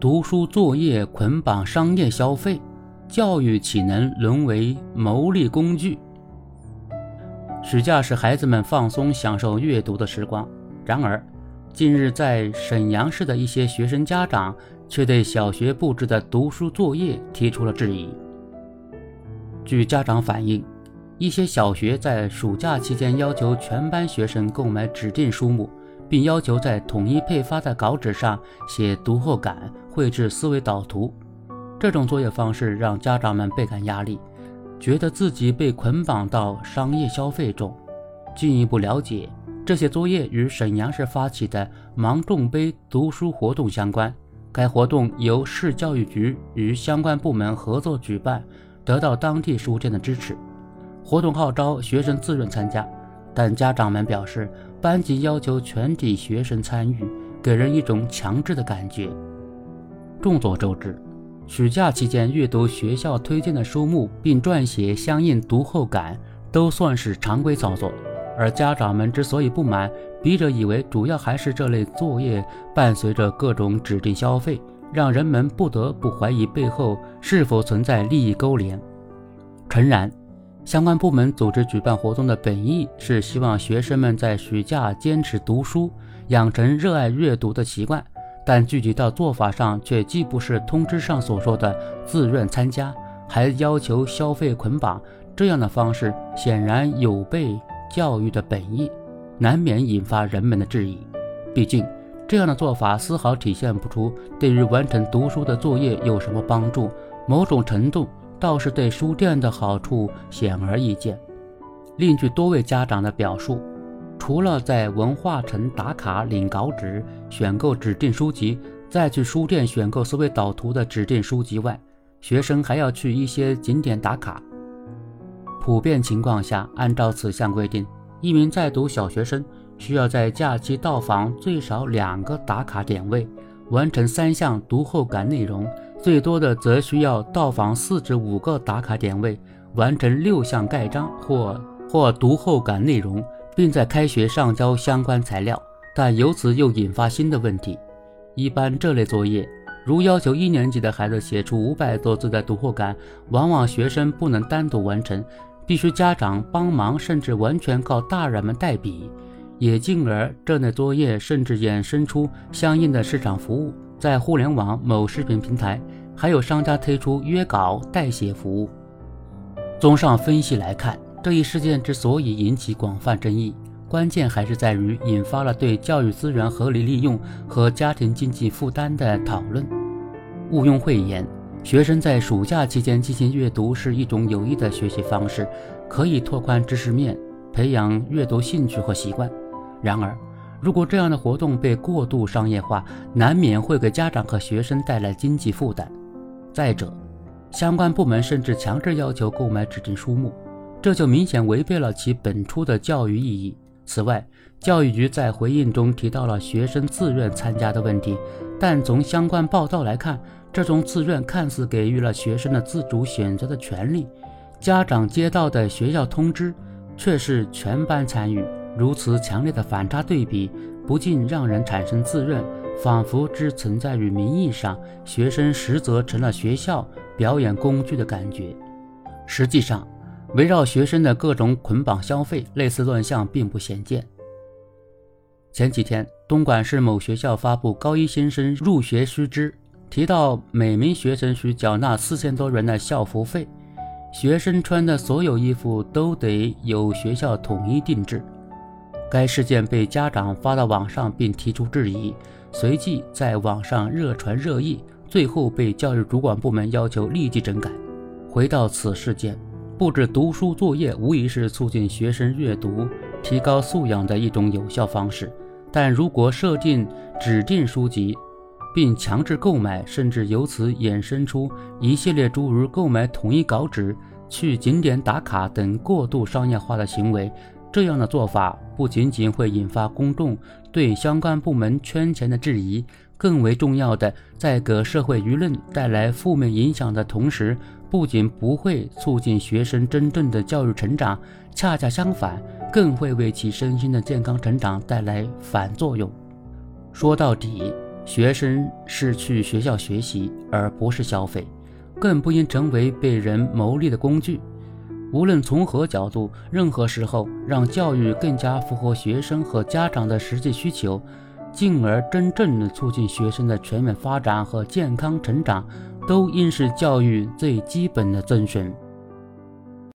读书作业捆绑商业消费，教育岂能沦为牟利工具？暑假是孩子们放松享受阅读的时光。然而，近日在沈阳市的一些学生家长却对小学布置的读书作业提出了质疑。据家长反映，一些小学在暑假期间要求全班学生购买指定书目，并要求在统一配发的稿纸上写读后感、绘制思维导图。这种作业方式让家长们倍感压力。觉得自己被捆绑到商业消费中。进一步了解，这些作业与沈阳市发起的“芒种杯”读书活动相关。该活动由市教育局与相关部门合作举办，得到当地书店的支持。活动号召学生自愿参加，但家长们表示，班级要求全体学生参与，给人一种强制的感觉。众所周知。暑假期间阅读学校推荐的书目，并撰写相应读后感，都算是常规操作。而家长们之所以不满，笔者以为主要还是这类作业伴随着各种指定消费，让人们不得不怀疑背后是否存在利益勾连。诚然，相关部门组织举办活动的本意是希望学生们在暑假坚持读书，养成热爱阅读的习惯。但具体到做法上，却既不是通知上所说的自愿参加，还要求消费捆绑，这样的方式显然有悖教育的本意，难免引发人们的质疑。毕竟，这样的做法丝毫体现不出对于完成读书的作业有什么帮助，某种程度倒是对书店的好处显而易见。另据多位家长的表述。除了在文化城打卡领稿纸、选购指定书籍，再去书店选购思维导图的指定书籍外，学生还要去一些景点打卡。普遍情况下，按照此项规定，一名在读小学生需要在假期到访最少两个打卡点位，完成三项读后感内容；最多的则需要到访四至五个打卡点位，完成六项盖章或或读后感内容。并在开学上交相关材料，但由此又引发新的问题。一般这类作业，如要求一年级的孩子写出五百多字的读后感，往往学生不能单独完成，必须家长帮忙，甚至完全靠大人们代笔。也进而这类作业甚至衍生出相应的市场服务，在互联网某视频平台，还有商家推出约稿代写服务。综上分析来看。这一事件之所以引起广泛争议，关键还是在于引发了对教育资源合理利用和家庭经济负担的讨论。毋庸讳言，学生在暑假期间进行阅读是一种有益的学习方式，可以拓宽知识面，培养阅读兴趣和习惯。然而，如果这样的活动被过度商业化，难免会给家长和学生带来经济负担。再者，相关部门甚至强制要求购买指定书目。这就明显违背了其本初的教育意义。此外，教育局在回应中提到了学生自愿参加的问题，但从相关报道来看，这种自愿看似给予了学生的自主选择的权利，家长接到的学校通知却是全班参与。如此强烈的反差对比，不禁让人产生自认仿佛只存在于名义上，学生实则成了学校表演工具的感觉。实际上，围绕学生的各种捆绑消费，类似乱象并不鲜见。前几天，东莞市某学校发布高一新生入学须知，提到每名学生需缴纳四千多元的校服费，学生穿的所有衣服都得由学校统一定制。该事件被家长发到网上并提出质疑，随即在网上热传热议，最后被教育主管部门要求立即整改。回到此事件。布置读书作业无疑是促进学生阅读、提高素养的一种有效方式，但如果设定指定书籍，并强制购买，甚至由此衍生出一系列诸如购买统一稿纸、去景点打卡等过度商业化的行为，这样的做法不仅仅会引发公众对相关部门圈钱的质疑，更为重要的，在给社会舆论带来负面影响的同时。不仅不会促进学生真正的教育成长，恰恰相反，更会为其身心的健康成长带来反作用。说到底，学生是去学校学习，而不是消费，更不应成为被人谋利的工具。无论从何角度，任何时候，让教育更加符合学生和家长的实际需求，进而真正的促进学生的全面发展和健康成长，都应是教育最基本的遵循。